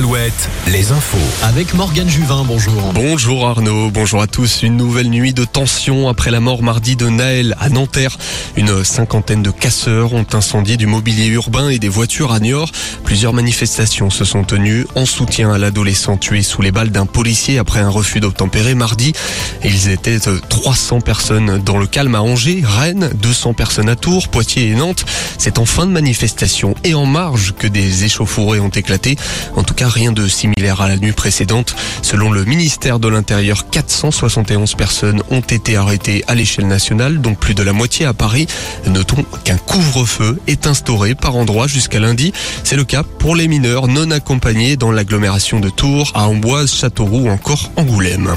Alouette, les infos. Avec Morgane Juvin, bonjour. Bonjour Arnaud, bonjour à tous. Une nouvelle nuit de tension après la mort mardi de Naël à Nanterre. Une cinquantaine de casseurs ont incendié du mobilier urbain et des voitures à Niort. Plusieurs manifestations se sont tenues en soutien à l'adolescent tué sous les balles d'un policier après un refus d'obtempérer mardi. Ils étaient 300 personnes dans le calme à Angers, Rennes, 200 personnes à Tours, Poitiers et Nantes. C'est en fin de manifestation et en marge que des échauffourées ont éclaté. En tout cas, rien de similaire à la nuit précédente. Selon le ministère de l'Intérieur, 471 personnes ont été arrêtées à l'échelle nationale, donc plus de la moitié à Paris. Notons qu'un couvre-feu est instauré par endroit jusqu'à lundi. C'est le cas pour les mineurs non accompagnés dans l'agglomération de Tours, à Amboise, Châteauroux ou encore Angoulême.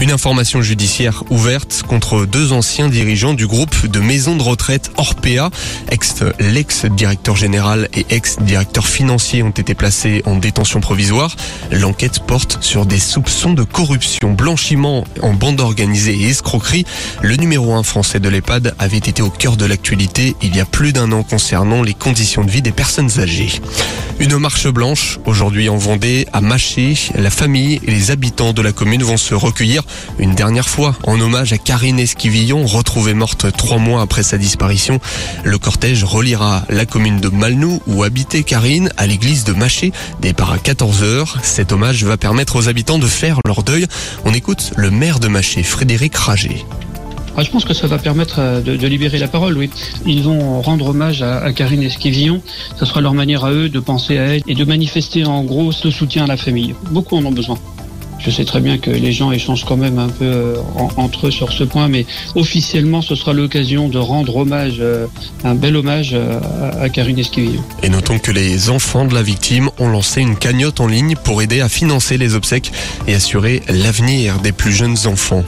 Une information judiciaire ouverte contre deux anciens dirigeants du groupe de maisons de retraite Orpea. Ex, l'ex-directeur général et ex-directeur financier ont été placés en détention provisoire. L'enquête porte sur des soupçons de corruption, blanchiment en bande organisée et escroquerie. Le numéro 1 français de l'EHPAD avait été au cœur de l'actualité il y a plus d'un an concernant les conditions de vie des personnes âgées. Une marche blanche aujourd'hui en Vendée à Maché. La famille et les habitants de la commune vont se recueillir une dernière fois en hommage à Karine Esquivillon, retrouvée morte trois mois après sa disparition. Le cortège reliera la commune de Malnou où habitait Karine à l'église de Maché. Départ à 14h. Cet hommage va permettre aux habitants de faire leur deuil. On écoute le maire de Maché, Frédéric Rager. Ah, je pense que ça va permettre euh, de, libérer la parole, oui. Ils vont rendre hommage à, à Karine Esquivillon. Ce sera leur manière à eux de penser à elle et de manifester en gros ce soutien à la famille. Beaucoup en ont besoin. Je sais très bien que les gens échangent quand même un peu euh, en, entre eux sur ce point, mais officiellement, ce sera l'occasion de rendre hommage, euh, un bel hommage euh, à, à Karine Esquivillon. Et notons que les enfants de la victime ont lancé une cagnotte en ligne pour aider à financer les obsèques et assurer l'avenir des plus jeunes enfants.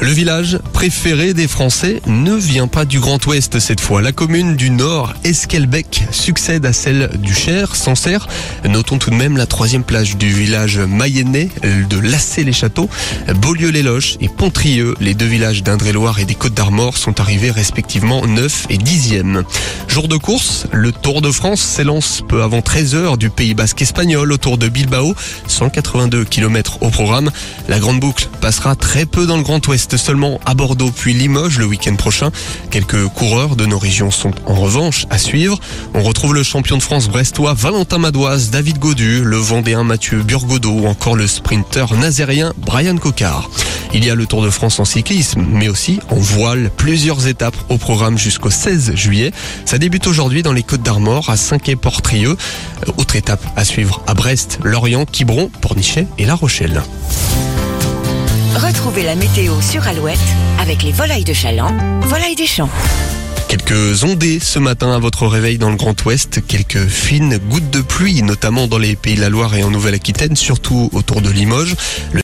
Le village préféré des Français ne vient pas du Grand Ouest cette fois. La commune du Nord, Esquelbec, succède à celle du Cher, Sancerre. Notons tout de même la troisième plage du village mayennais de Lassé-les-Châteaux. Beaulieu-les-Loches et Pontrieux, les deux villages d'Indre-et-Loire et des Côtes d'Armor sont arrivés respectivement 9 et 10e. Jour de course, le Tour de France s'élance peu avant 13h du Pays Basque espagnol autour de Bilbao. 182 km au programme. La grande boucle passera très peu dans le Grand Ouest seulement à Bordeaux puis Limoges le week-end prochain. Quelques coureurs de nos régions sont en revanche à suivre. On retrouve le champion de France brestois Valentin Madoise, David Godu, le Vendéen Mathieu Burgodeau ou encore le sprinter nazérien Brian Cocard. Il y a le Tour de France en cyclisme, mais aussi en voile. Plusieurs étapes au programme jusqu'au 16 juillet. Ça débute aujourd'hui dans les Côtes d'Armor à Saint-Quay-Portrieux. Autre étape à suivre à Brest, Lorient, Quiberon, Pornichet et La Rochelle. Retrouvez la météo sur Alouette avec les volailles de Chaland, volailles des champs. Quelques ondées ce matin à votre réveil dans le Grand Ouest, quelques fines gouttes de pluie, notamment dans les Pays de la Loire et en Nouvelle-Aquitaine, surtout autour de Limoges.